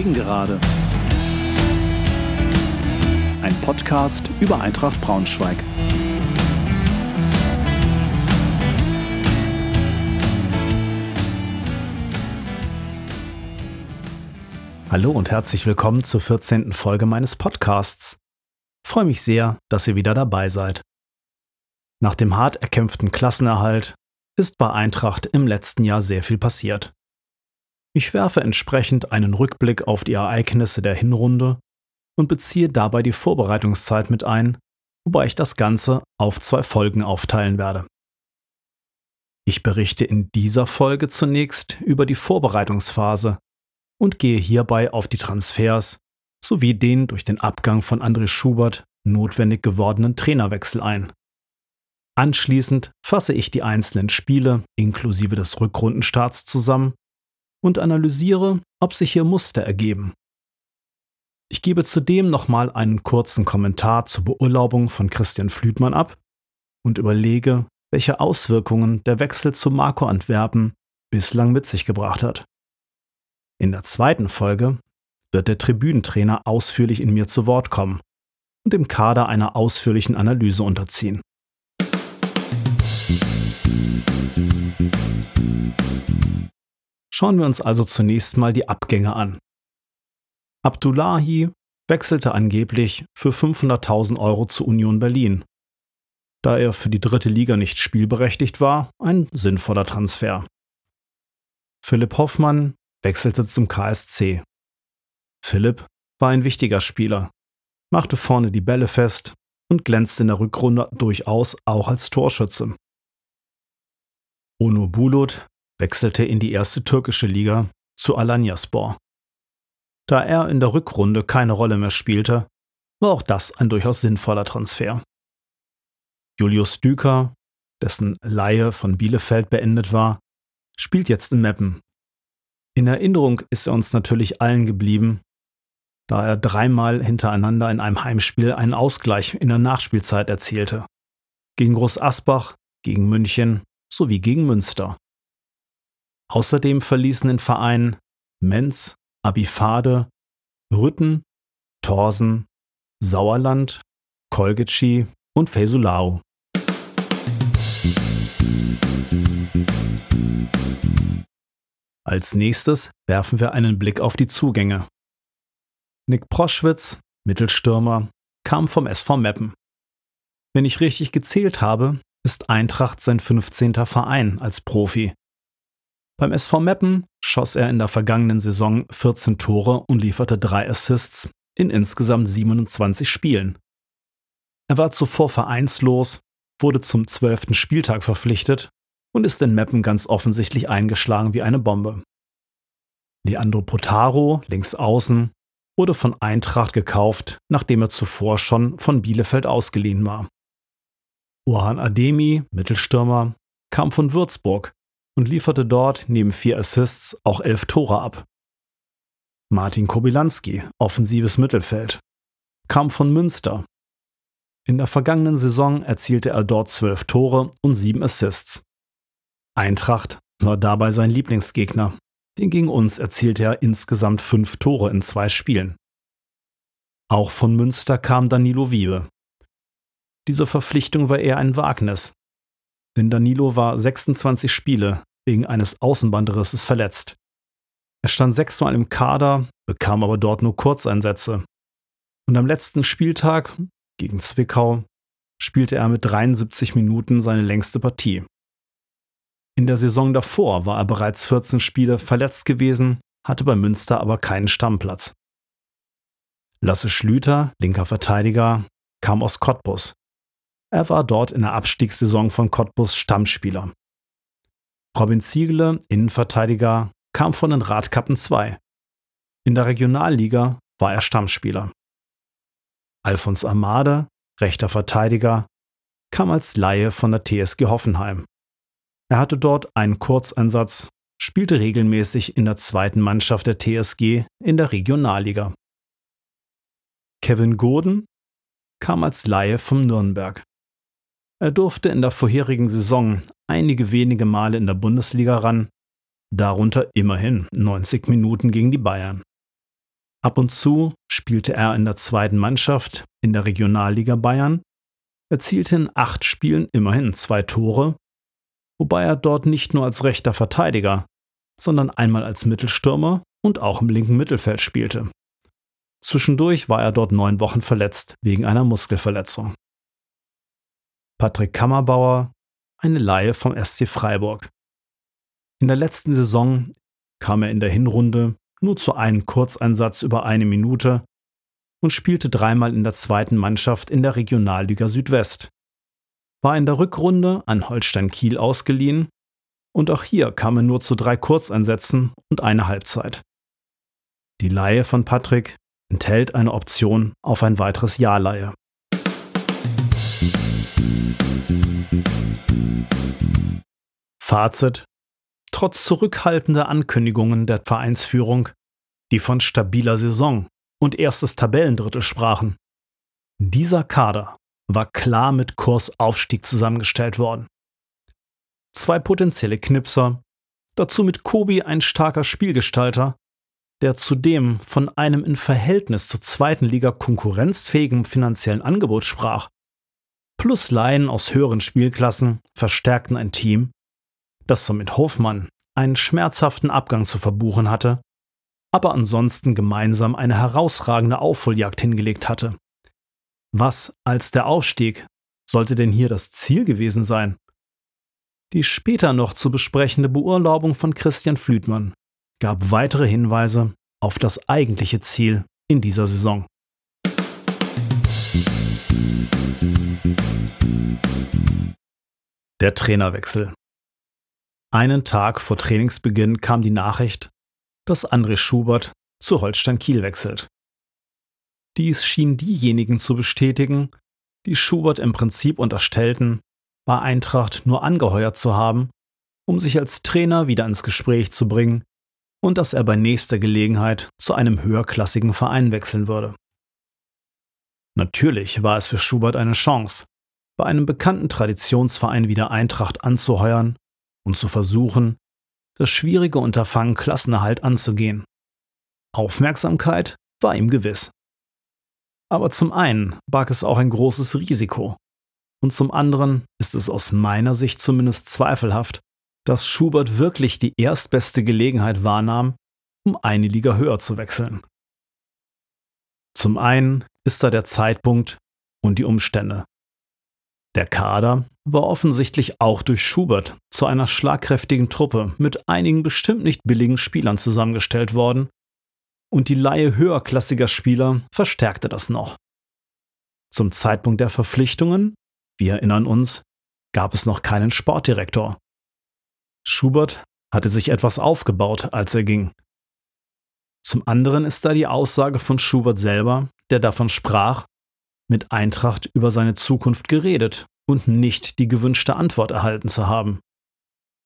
Gegengerade. Ein Podcast über Eintracht Braunschweig. Hallo und herzlich willkommen zur 14. Folge meines Podcasts. freue mich sehr, dass ihr wieder dabei seid. Nach dem hart erkämpften Klassenerhalt ist bei Eintracht im letzten Jahr sehr viel passiert. Ich werfe entsprechend einen Rückblick auf die Ereignisse der Hinrunde und beziehe dabei die Vorbereitungszeit mit ein, wobei ich das Ganze auf zwei Folgen aufteilen werde. Ich berichte in dieser Folge zunächst über die Vorbereitungsphase und gehe hierbei auf die Transfers sowie den durch den Abgang von André Schubert notwendig gewordenen Trainerwechsel ein. Anschließend fasse ich die einzelnen Spiele inklusive des Rückrundenstarts zusammen und analysiere, ob sich hier Muster ergeben. Ich gebe zudem nochmal einen kurzen Kommentar zur Beurlaubung von Christian Flütmann ab und überlege, welche Auswirkungen der Wechsel zu Marco Antwerpen bislang mit sich gebracht hat. In der zweiten Folge wird der Tribünentrainer ausführlich in mir zu Wort kommen und dem Kader einer ausführlichen Analyse unterziehen. Schauen wir uns also zunächst mal die Abgänge an. Abdullahi wechselte angeblich für 500.000 Euro zu Union Berlin. Da er für die dritte Liga nicht spielberechtigt war, ein sinnvoller Transfer. Philipp Hoffmann wechselte zum KSC. Philipp war ein wichtiger Spieler, machte vorne die Bälle fest und glänzte in der Rückrunde durchaus auch als Torschütze. Ono Bulut wechselte in die erste türkische Liga zu Alanyaspor. Da er in der Rückrunde keine Rolle mehr spielte, war auch das ein durchaus sinnvoller Transfer. Julius Düker, dessen Laie von Bielefeld beendet war, spielt jetzt in Meppen. In Erinnerung ist er uns natürlich allen geblieben, da er dreimal hintereinander in einem Heimspiel einen Ausgleich in der Nachspielzeit erzielte. Gegen Groß Asbach, gegen München sowie gegen Münster. Außerdem verließen den Verein Menz, Abifade, Rütten, Torsen, Sauerland, Kolgetschi und Fesulau. Als nächstes werfen wir einen Blick auf die Zugänge. Nick Proschwitz, Mittelstürmer, kam vom SV Meppen. Wenn ich richtig gezählt habe, ist Eintracht sein 15. Verein als Profi. Beim SV Meppen schoss er in der vergangenen Saison 14 Tore und lieferte drei Assists in insgesamt 27 Spielen. Er war zuvor vereinslos, wurde zum zwölften Spieltag verpflichtet und ist in Meppen ganz offensichtlich eingeschlagen wie eine Bombe. Leandro Potaro, links außen, wurde von Eintracht gekauft, nachdem er zuvor schon von Bielefeld ausgeliehen war. Orhan Ademi, Mittelstürmer, kam von Würzburg und lieferte dort neben vier Assists auch elf Tore ab. Martin Kobylanski, offensives Mittelfeld, kam von Münster. In der vergangenen Saison erzielte er dort zwölf Tore und sieben Assists. Eintracht war dabei sein Lieblingsgegner, denn gegen uns erzielte er insgesamt fünf Tore in zwei Spielen. Auch von Münster kam Danilo Wiebe. Diese Verpflichtung war eher ein Wagnis, denn Danilo war 26 Spiele wegen eines Außenbandrisses verletzt. Er stand sechsmal im Kader, bekam aber dort nur Kurzeinsätze. Und am letzten Spieltag gegen Zwickau spielte er mit 73 Minuten seine längste Partie. In der Saison davor war er bereits 14 Spiele verletzt gewesen, hatte bei Münster aber keinen Stammplatz. Lasse Schlüter, linker Verteidiger, kam aus Cottbus. Er war dort in der Abstiegssaison von Cottbus Stammspieler. Robin Ziegele, Innenverteidiger, kam von den Radkappen 2. In der Regionalliga war er Stammspieler. Alfons Amade, rechter Verteidiger, kam als Laie von der TSG Hoffenheim. Er hatte dort einen Kurzeinsatz, spielte regelmäßig in der zweiten Mannschaft der TSG in der Regionalliga. Kevin Gordon kam als Laie vom Nürnberg. Er durfte in der vorherigen Saison einige wenige Male in der Bundesliga ran, darunter immerhin 90 Minuten gegen die Bayern. Ab und zu spielte er in der zweiten Mannschaft in der Regionalliga Bayern, erzielte in acht Spielen immerhin zwei Tore, wobei er dort nicht nur als rechter Verteidiger, sondern einmal als Mittelstürmer und auch im linken Mittelfeld spielte. Zwischendurch war er dort neun Wochen verletzt wegen einer Muskelverletzung. Patrick Kammerbauer, eine Laie vom SC Freiburg. In der letzten Saison kam er in der Hinrunde nur zu einem Kurzeinsatz über eine Minute und spielte dreimal in der zweiten Mannschaft in der Regionalliga Südwest. War in der Rückrunde an Holstein Kiel ausgeliehen und auch hier kam er nur zu drei Kurzeinsätzen und eine Halbzeit. Die Laie von Patrick enthält eine Option auf ein weiteres Jahrleihe. Fazit. Trotz zurückhaltender Ankündigungen der Vereinsführung, die von stabiler Saison und erstes Tabellendrittel sprachen, dieser Kader war klar mit Kursaufstieg zusammengestellt worden. Zwei potenzielle Knipser, dazu mit Kobi ein starker Spielgestalter der zudem von einem in Verhältnis zur zweiten Liga konkurrenzfähigen finanziellen Angebot sprach, plus Laien aus höheren Spielklassen verstärkten ein Team, das so mit Hofmann einen schmerzhaften Abgang zu verbuchen hatte, aber ansonsten gemeinsam eine herausragende Aufholjagd hingelegt hatte. Was als der Aufstieg sollte denn hier das Ziel gewesen sein? Die später noch zu besprechende Beurlaubung von Christian Flütmann gab weitere Hinweise auf das eigentliche Ziel in dieser Saison. Der Trainerwechsel. Einen Tag vor Trainingsbeginn kam die Nachricht, dass André Schubert zu Holstein Kiel wechselt. Dies schien diejenigen zu bestätigen, die Schubert im Prinzip unterstellten, bei Eintracht nur angeheuert zu haben, um sich als Trainer wieder ins Gespräch zu bringen und dass er bei nächster Gelegenheit zu einem höherklassigen Verein wechseln würde. Natürlich war es für Schubert eine Chance, bei einem bekannten Traditionsverein wieder Eintracht anzuheuern und zu versuchen, das schwierige Unterfangen Klassenerhalt anzugehen. Aufmerksamkeit war ihm gewiss. Aber zum einen barg es auch ein großes Risiko, und zum anderen ist es aus meiner Sicht zumindest zweifelhaft, dass Schubert wirklich die erstbeste Gelegenheit wahrnahm, um eine Liga höher zu wechseln. Zum einen ist da der Zeitpunkt und die Umstände. Der Kader war offensichtlich auch durch Schubert zu einer schlagkräftigen Truppe mit einigen bestimmt nicht billigen Spielern zusammengestellt worden, und die Laie höherklassiger Spieler verstärkte das noch. Zum Zeitpunkt der Verpflichtungen, wir erinnern uns, gab es noch keinen Sportdirektor. Schubert hatte sich etwas aufgebaut, als er ging. Zum anderen ist da die Aussage von Schubert selber, der davon sprach, mit Eintracht über seine Zukunft geredet und nicht die gewünschte Antwort erhalten zu haben.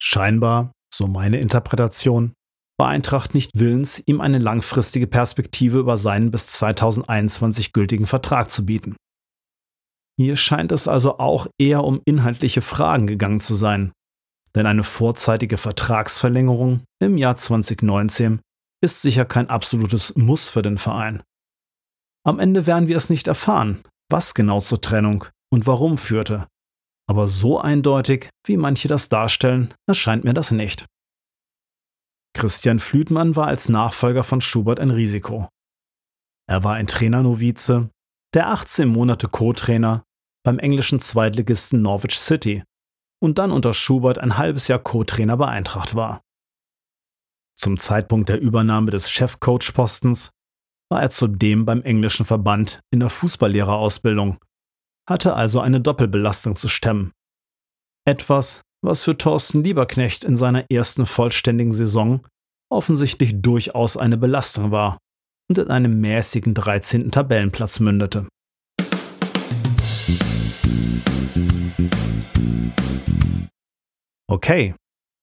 Scheinbar, so meine Interpretation, war Eintracht nicht willens, ihm eine langfristige Perspektive über seinen bis 2021 gültigen Vertrag zu bieten. Hier scheint es also auch eher um inhaltliche Fragen gegangen zu sein, denn eine vorzeitige Vertragsverlängerung im Jahr 2019 ist sicher kein absolutes Muss für den Verein. Am Ende werden wir es nicht erfahren, was genau zur Trennung und warum führte. Aber so eindeutig, wie manche das darstellen, erscheint mir das nicht. Christian Flütmann war als Nachfolger von Schubert ein Risiko. Er war ein Trainernovize, der 18 Monate Co-Trainer beim englischen Zweitligisten Norwich City und dann unter Schubert ein halbes Jahr Co-Trainer bei Eintracht war. Zum Zeitpunkt der Übernahme des Chefcoach-Postens war er zudem beim englischen Verband in der Fußballlehrerausbildung, hatte also eine Doppelbelastung zu stemmen. Etwas, was für Thorsten Lieberknecht in seiner ersten vollständigen Saison offensichtlich durchaus eine Belastung war und in einem mäßigen 13. Tabellenplatz mündete. Okay,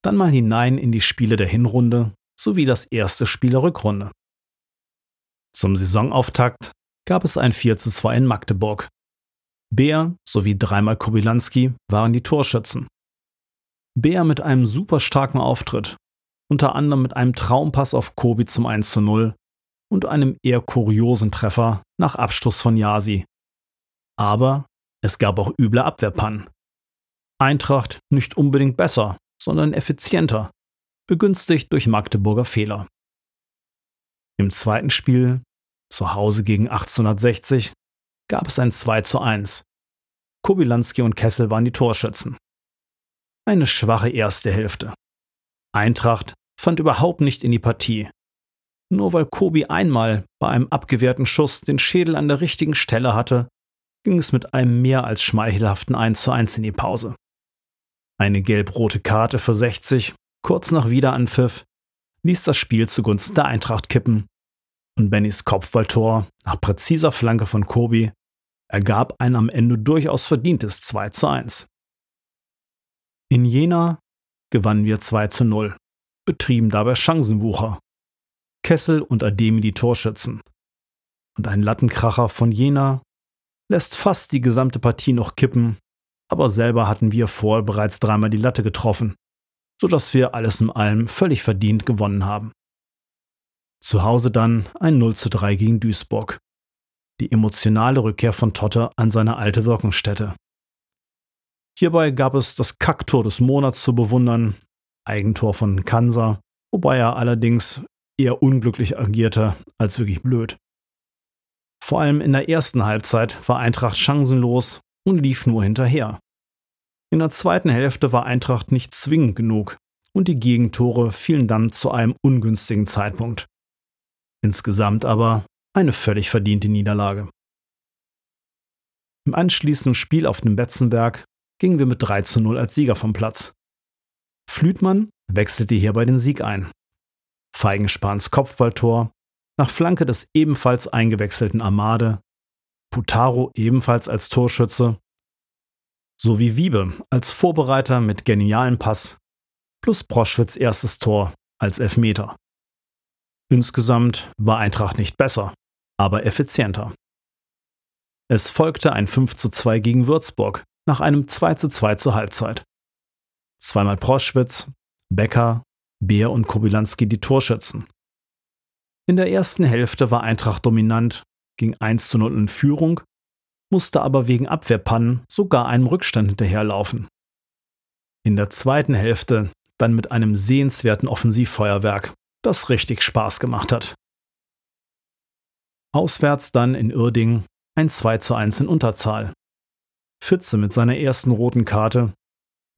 dann mal hinein in die Spiele der Hinrunde sowie das erste Spiel der Rückrunde. Zum Saisonauftakt gab es ein 4 zu 2 in Magdeburg. Bär sowie dreimal Kobylanski waren die Torschützen. Bär mit einem super starken Auftritt, unter anderem mit einem Traumpass auf Kobi zum 1 zu 0 und einem eher kuriosen Treffer nach Abstoß von Yasi. Aber es gab auch üble Abwehrpannen. Eintracht nicht unbedingt besser, sondern effizienter, begünstigt durch Magdeburger Fehler. Im zweiten Spiel, zu Hause gegen 1860, gab es ein 2 zu 1. Kobilanski und Kessel waren die Torschützen. Eine schwache erste Hälfte. Eintracht fand überhaupt nicht in die Partie. Nur weil Kobi einmal bei einem abgewehrten Schuss den Schädel an der richtigen Stelle hatte, ging es mit einem mehr als schmeichelhaften 1 zu 1 in die Pause. Eine gelb-rote Karte für 60, kurz nach Wiederanpfiff, ließ das Spiel zugunsten der Eintracht kippen und Bennys Kopfballtor nach präziser Flanke von Kobi ergab ein am Ende durchaus verdientes 2 zu 1. In Jena gewannen wir 2 zu 0, betrieben dabei Chancenwucher. Kessel und Ademi die Torschützen. Und ein Lattenkracher von Jena lässt fast die gesamte Partie noch kippen aber selber hatten wir vorher bereits dreimal die Latte getroffen, sodass wir alles in allem völlig verdient gewonnen haben. Zu Hause dann ein 0 zu 3 gegen Duisburg. Die emotionale Rückkehr von Totte an seine alte Wirkungsstätte. Hierbei gab es das Kacktor des Monats zu bewundern, Eigentor von Kansa, wobei er allerdings eher unglücklich agierte als wirklich blöd. Vor allem in der ersten Halbzeit war Eintracht chancenlos und lief nur hinterher. In der zweiten Hälfte war Eintracht nicht zwingend genug und die Gegentore fielen dann zu einem ungünstigen Zeitpunkt. Insgesamt aber eine völlig verdiente Niederlage. Im anschließenden Spiel auf dem Betzenberg gingen wir mit 3 zu 0 als Sieger vom Platz. Flütmann wechselte hierbei den Sieg ein. Feigenspahns Kopfballtor nach Flanke des ebenfalls eingewechselten Amade Putaro ebenfalls als Torschütze, sowie Wiebe als Vorbereiter mit genialen Pass, plus Broschwitz erstes Tor als Elfmeter. Insgesamt war Eintracht nicht besser, aber effizienter. Es folgte ein 5 zu 2 gegen Würzburg nach einem 2 zu 2 zur Halbzeit. Zweimal Proschwitz, Becker, Beer und Kobilanski die Torschützen. In der ersten Hälfte war Eintracht dominant ging 1 zu 0 in Führung, musste aber wegen Abwehrpannen sogar einem Rückstand hinterherlaufen. In der zweiten Hälfte dann mit einem sehenswerten Offensivfeuerwerk, das richtig Spaß gemacht hat. Auswärts dann in Uerdingen ein 2 zu 1 in Unterzahl. Fitze mit seiner ersten roten Karte,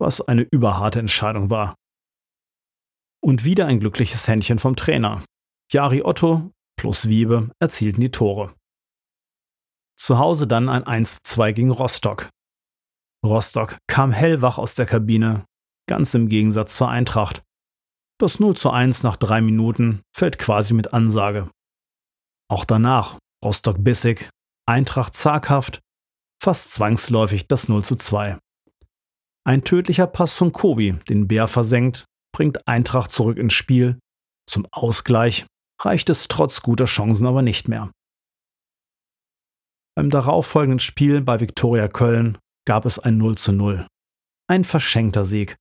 was eine überharte Entscheidung war. Und wieder ein glückliches Händchen vom Trainer. Jari Otto plus Wiebe erzielten die Tore. Zu Hause dann ein 1-2 gegen Rostock. Rostock kam hellwach aus der Kabine, ganz im Gegensatz zur Eintracht. Das 0 zu 1 nach drei Minuten fällt quasi mit Ansage. Auch danach Rostock bissig, Eintracht zaghaft, fast zwangsläufig das 0 zu 2. Ein tödlicher Pass von Kobi, den Bär versenkt, bringt Eintracht zurück ins Spiel. Zum Ausgleich reicht es trotz guter Chancen aber nicht mehr. Beim darauffolgenden Spiel bei Viktoria Köln gab es ein 0 zu 0. Ein verschenkter Sieg,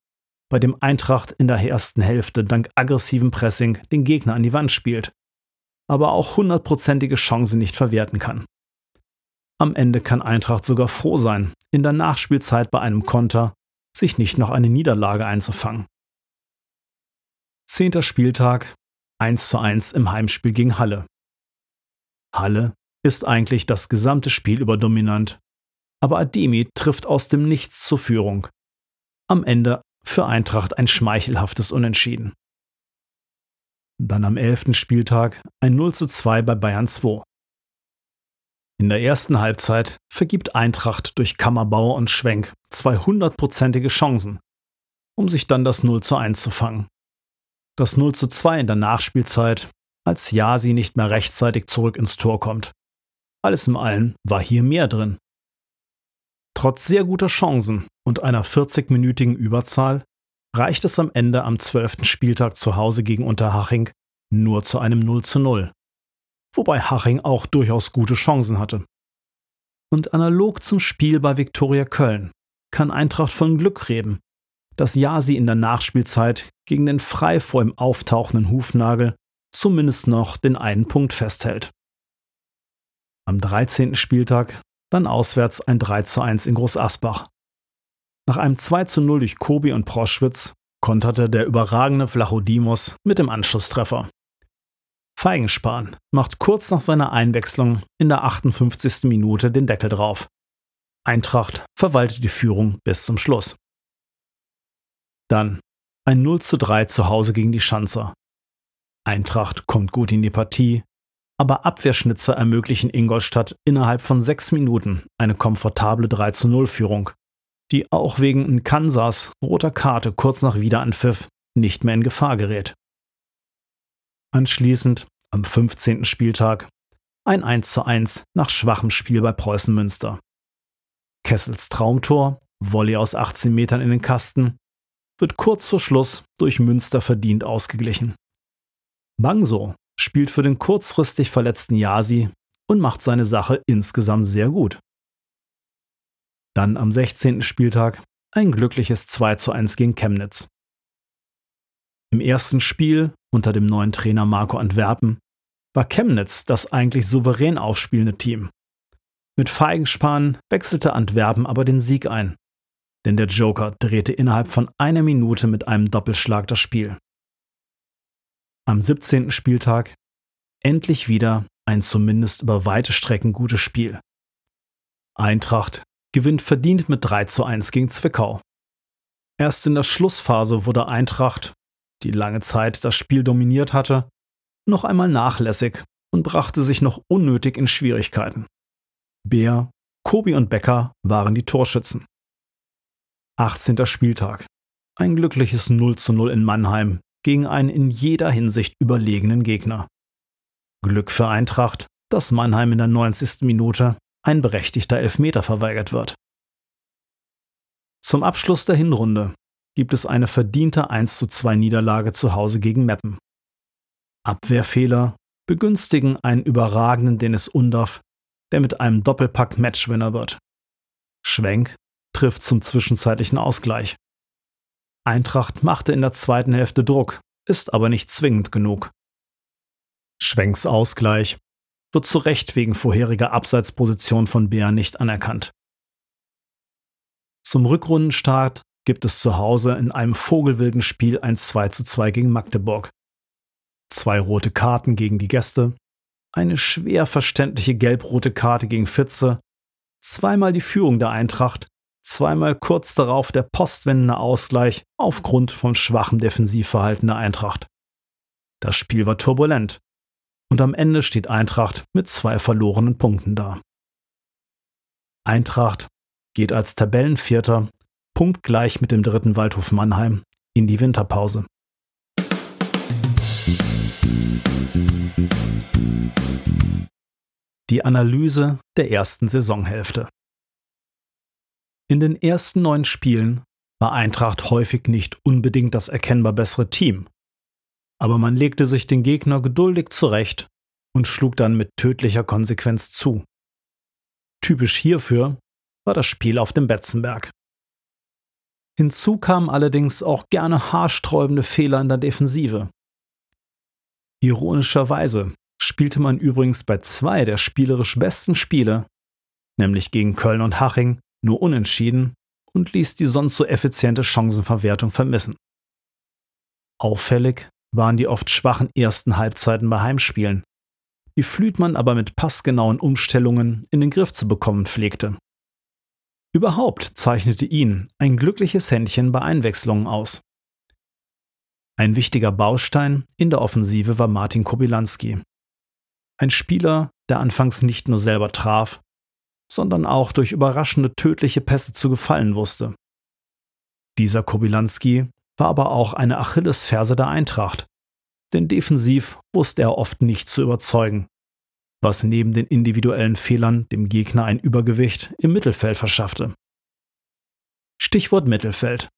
bei dem Eintracht in der ersten Hälfte dank aggressivem Pressing den Gegner an die Wand spielt, aber auch hundertprozentige Chancen nicht verwerten kann. Am Ende kann Eintracht sogar froh sein, in der Nachspielzeit bei einem Konter sich nicht noch eine Niederlage einzufangen. Zehnter Spieltag 1 zu 1 im Heimspiel gegen Halle. Halle ist eigentlich das gesamte Spiel über dominant. Aber Ademi trifft aus dem Nichts zur Führung. Am Ende für Eintracht ein schmeichelhaftes Unentschieden. Dann am 11. Spieltag ein 0 zu 2 bei Bayern 2. In der ersten Halbzeit vergibt Eintracht durch Kammerbauer und Schwenk zwei hundertprozentige Chancen, um sich dann das 0 zu 1 zu fangen. Das 0 zu 2 in der Nachspielzeit, als Jasi nicht mehr rechtzeitig zurück ins Tor kommt. Alles in allem war hier mehr drin. Trotz sehr guter Chancen und einer 40-minütigen Überzahl reicht es am Ende am 12. Spieltag zu Hause gegen Unterhaching nur zu einem 0 zu 0. Wobei Haching auch durchaus gute Chancen hatte. Und analog zum Spiel bei Viktoria Köln kann Eintracht von Glück reden, dass Jasi in der Nachspielzeit gegen den frei vor ihm auftauchenden Hufnagel zumindest noch den einen Punkt festhält. Am 13. Spieltag dann auswärts ein 3 zu 1 in Groß Asbach. Nach einem 2 zu 0 durch Kobi und Proschwitz konterte der überragende Flachodimos mit dem Anschlusstreffer. Feigenspan macht kurz nach seiner Einwechslung in der 58. Minute den Deckel drauf. Eintracht verwaltet die Führung bis zum Schluss. Dann ein 0 zu 3 zu Hause gegen die Schanzer. Eintracht kommt gut in die Partie, aber Abwehrschnitzer ermöglichen Ingolstadt innerhalb von sechs Minuten eine komfortable 3 zu 0 Führung, die auch wegen Kansas roter Karte kurz nach Wiederanpfiff nicht mehr in Gefahr gerät. Anschließend, am 15. Spieltag, ein 1 zu 1 nach schwachem Spiel bei Preußen Münster. Kessels Traumtor, Volley aus 18 Metern in den Kasten, wird kurz vor Schluss durch Münster verdient ausgeglichen. Bangso spielt für den kurzfristig verletzten Yasi und macht seine Sache insgesamt sehr gut. Dann am 16. Spieltag ein glückliches 2 zu 1 gegen Chemnitz. Im ersten Spiel unter dem neuen Trainer Marco Antwerpen war Chemnitz das eigentlich souverän aufspielende Team. Mit Feigenspan wechselte Antwerpen aber den Sieg ein, denn der Joker drehte innerhalb von einer Minute mit einem Doppelschlag das Spiel. Am 17. Spieltag endlich wieder ein zumindest über weite Strecken gutes Spiel. Eintracht gewinnt verdient mit 3 zu 1 gegen Zwickau. Erst in der Schlussphase wurde Eintracht, die lange Zeit das Spiel dominiert hatte, noch einmal nachlässig und brachte sich noch unnötig in Schwierigkeiten. Bär, Kobi und Becker waren die Torschützen. 18. Spieltag. Ein glückliches 0 zu 0 in Mannheim gegen einen in jeder Hinsicht überlegenen Gegner. Glück für Eintracht, dass Mannheim in der 90. Minute ein berechtigter Elfmeter verweigert wird. Zum Abschluss der Hinrunde gibt es eine verdiente 1 zu 2 Niederlage zu Hause gegen Meppen. Abwehrfehler begünstigen einen überragenden Dennis Undaff, der mit einem Doppelpack Matchwinner wird. Schwenk trifft zum zwischenzeitlichen Ausgleich. Eintracht machte in der zweiten Hälfte Druck, ist aber nicht zwingend genug. Schwenks Ausgleich wird zu Recht wegen vorheriger Abseitsposition von Bär nicht anerkannt. Zum Rückrundenstart gibt es zu Hause in einem vogelwilden Spiel ein 2 zu 2 gegen Magdeburg. Zwei rote Karten gegen die Gäste, eine schwer verständliche gelb-rote Karte gegen Fitze, zweimal die Führung der Eintracht zweimal kurz darauf der postwendende Ausgleich aufgrund von schwachem Defensivverhalten der Eintracht. Das Spiel war turbulent und am Ende steht Eintracht mit zwei verlorenen Punkten da. Eintracht geht als Tabellenvierter punktgleich mit dem dritten Waldhof Mannheim in die Winterpause. Die Analyse der ersten Saisonhälfte. In den ersten neun Spielen war Eintracht häufig nicht unbedingt das erkennbar bessere Team. Aber man legte sich den Gegner geduldig zurecht und schlug dann mit tödlicher Konsequenz zu. Typisch hierfür war das Spiel auf dem Betzenberg. Hinzu kamen allerdings auch gerne haarsträubende Fehler in der Defensive. Ironischerweise spielte man übrigens bei zwei der spielerisch besten Spiele, nämlich gegen Köln und Haching, nur unentschieden und ließ die sonst so effiziente Chancenverwertung vermissen. Auffällig waren die oft schwachen ersten Halbzeiten bei Heimspielen, die Flütmann aber mit passgenauen Umstellungen in den Griff zu bekommen pflegte. Überhaupt zeichnete ihn ein glückliches Händchen bei Einwechslungen aus. Ein wichtiger Baustein in der Offensive war Martin Kobilanski. Ein Spieler, der anfangs nicht nur selber traf, sondern auch durch überraschende tödliche Pässe zu gefallen wusste. Dieser Kobilanski war aber auch eine Achillesferse der Eintracht, denn defensiv wusste er oft nicht zu überzeugen, was neben den individuellen Fehlern dem Gegner ein Übergewicht im Mittelfeld verschaffte. Stichwort Mittelfeld.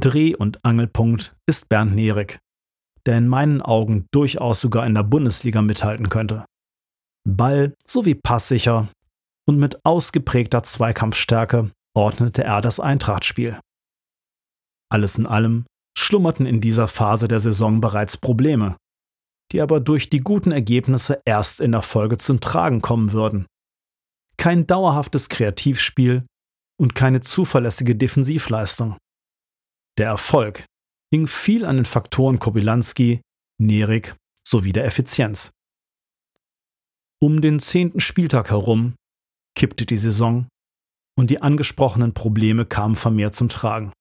Dreh- und Angelpunkt ist Bernd Nierig, der in meinen Augen durchaus sogar in der Bundesliga mithalten könnte. Ball sowie passsicher und mit ausgeprägter Zweikampfstärke ordnete er das Eintrachtspiel. Alles in allem schlummerten in dieser Phase der Saison bereits Probleme, die aber durch die guten Ergebnisse erst in der Folge zum Tragen kommen würden. Kein dauerhaftes Kreativspiel und keine zuverlässige Defensivleistung. Der Erfolg hing viel an den Faktoren Kobylanski, Nerik sowie der Effizienz. Um den zehnten Spieltag herum kippte die Saison und die angesprochenen Probleme kamen vermehrt zum Tragen.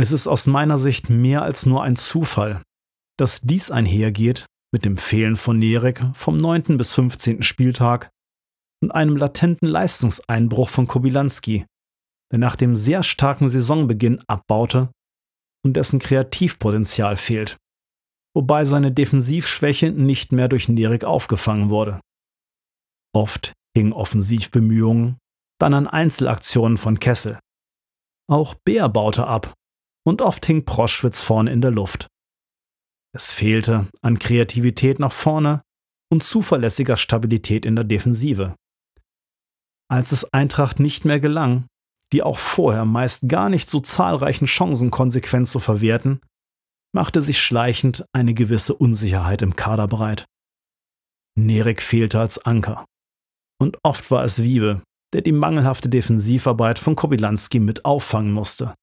Es ist aus meiner Sicht mehr als nur ein Zufall, dass dies einhergeht mit dem Fehlen von Nerek vom 9. bis 15. Spieltag und einem latenten Leistungseinbruch von Kobylanski, der nach dem sehr starken Saisonbeginn abbaute und dessen Kreativpotenzial fehlt wobei seine Defensivschwäche nicht mehr durch Nerek aufgefangen wurde. Oft hingen Offensivbemühungen dann an Einzelaktionen von Kessel. Auch Bär baute ab und oft hing Proschwitz vorne in der Luft. Es fehlte an Kreativität nach vorne und zuverlässiger Stabilität in der Defensive. Als es Eintracht nicht mehr gelang, die auch vorher meist gar nicht so zahlreichen Chancen konsequent zu verwerten, machte sich schleichend eine gewisse Unsicherheit im Kader breit. Nerek fehlte als Anker. Und oft war es Wiebe, der die mangelhafte Defensivarbeit von Kobylanski mit auffangen musste.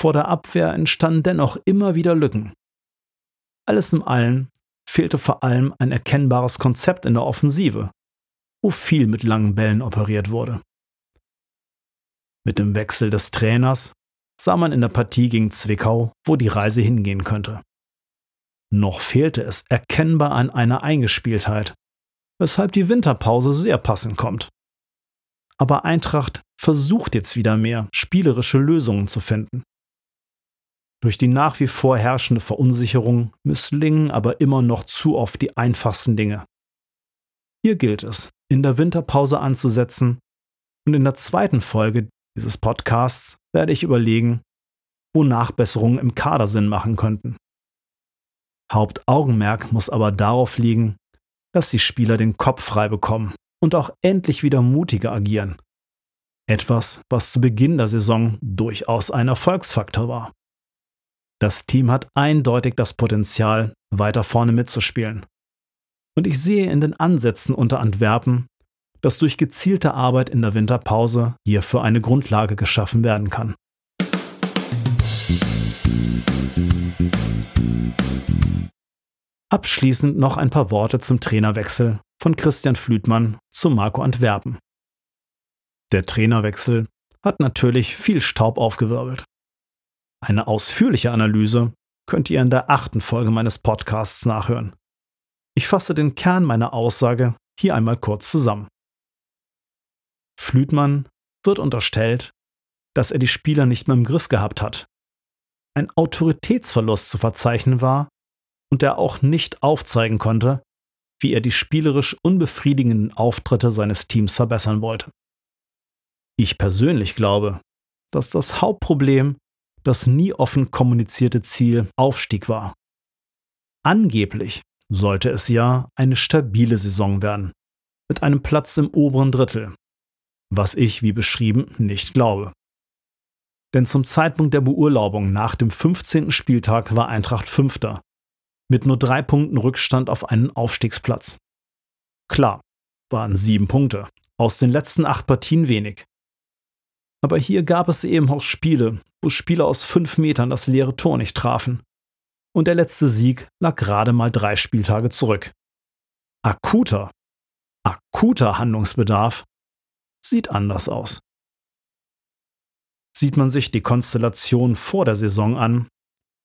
Vor der Abwehr entstanden dennoch immer wieder Lücken. Alles in allem fehlte vor allem ein erkennbares Konzept in der Offensive, wo viel mit langen Bällen operiert wurde. Mit dem Wechsel des Trainers sah man in der Partie gegen Zwickau, wo die Reise hingehen könnte. Noch fehlte es erkennbar an einer Eingespieltheit, weshalb die Winterpause sehr passend kommt. Aber Eintracht versucht jetzt wieder mehr, spielerische Lösungen zu finden. Durch die nach wie vor herrschende Verunsicherung misslingen aber immer noch zu oft die einfachsten Dinge. Hier gilt es, in der Winterpause anzusetzen und in der zweiten Folge dieses Podcasts werde ich überlegen, wo Nachbesserungen im Kader Sinn machen könnten. Hauptaugenmerk muss aber darauf liegen, dass die Spieler den Kopf frei bekommen und auch endlich wieder mutiger agieren. Etwas, was zu Beginn der Saison durchaus ein Erfolgsfaktor war. Das Team hat eindeutig das Potenzial, weiter vorne mitzuspielen. Und ich sehe in den Ansätzen unter Antwerpen dass durch gezielte Arbeit in der Winterpause hierfür eine Grundlage geschaffen werden kann. Abschließend noch ein paar Worte zum Trainerwechsel von Christian Flütmann zu Marco Antwerpen. Der Trainerwechsel hat natürlich viel Staub aufgewirbelt. Eine ausführliche Analyse könnt ihr in der achten Folge meines Podcasts nachhören. Ich fasse den Kern meiner Aussage hier einmal kurz zusammen. Flütmann wird unterstellt, dass er die Spieler nicht mehr im Griff gehabt hat. Ein Autoritätsverlust zu verzeichnen war und er auch nicht aufzeigen konnte, wie er die spielerisch unbefriedigenden Auftritte seines Teams verbessern wollte. Ich persönlich glaube, dass das Hauptproblem das nie offen kommunizierte Ziel Aufstieg war. Angeblich sollte es ja eine stabile Saison werden, mit einem Platz im oberen Drittel, was ich, wie beschrieben, nicht glaube. Denn zum Zeitpunkt der Beurlaubung nach dem 15. Spieltag war Eintracht Fünfter, mit nur drei Punkten Rückstand auf einen Aufstiegsplatz. Klar, waren sieben Punkte, aus den letzten acht Partien wenig. Aber hier gab es eben auch Spiele, wo Spieler aus fünf Metern das leere Tor nicht trafen. Und der letzte Sieg lag gerade mal drei Spieltage zurück. Akuter, akuter Handlungsbedarf sieht anders aus. Sieht man sich die Konstellation vor der Saison an,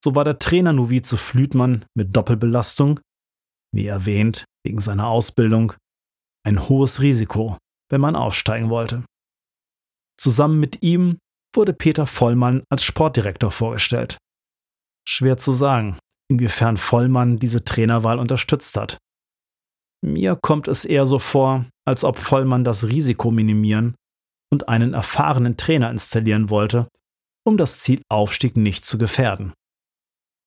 so war der Trainer Novize Flütmann mit Doppelbelastung, wie erwähnt, wegen seiner Ausbildung, ein hohes Risiko, wenn man aufsteigen wollte. Zusammen mit ihm wurde Peter Vollmann als Sportdirektor vorgestellt. Schwer zu sagen, inwiefern Vollmann diese Trainerwahl unterstützt hat. Mir kommt es eher so vor, als ob Vollmann das Risiko minimieren und einen erfahrenen Trainer installieren wollte, um das Ziel Aufstieg nicht zu gefährden.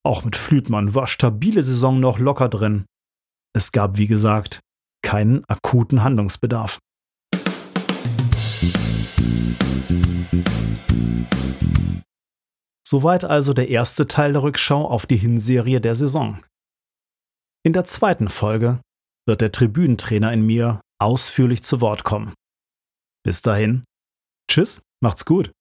Auch mit Flütmann war stabile Saison noch locker drin. Es gab, wie gesagt, keinen akuten Handlungsbedarf. Soweit also der erste Teil der Rückschau auf die Hinserie der Saison. In der zweiten Folge wird der Tribünentrainer in mir ausführlich zu Wort kommen. Bis dahin, tschüss, macht's gut.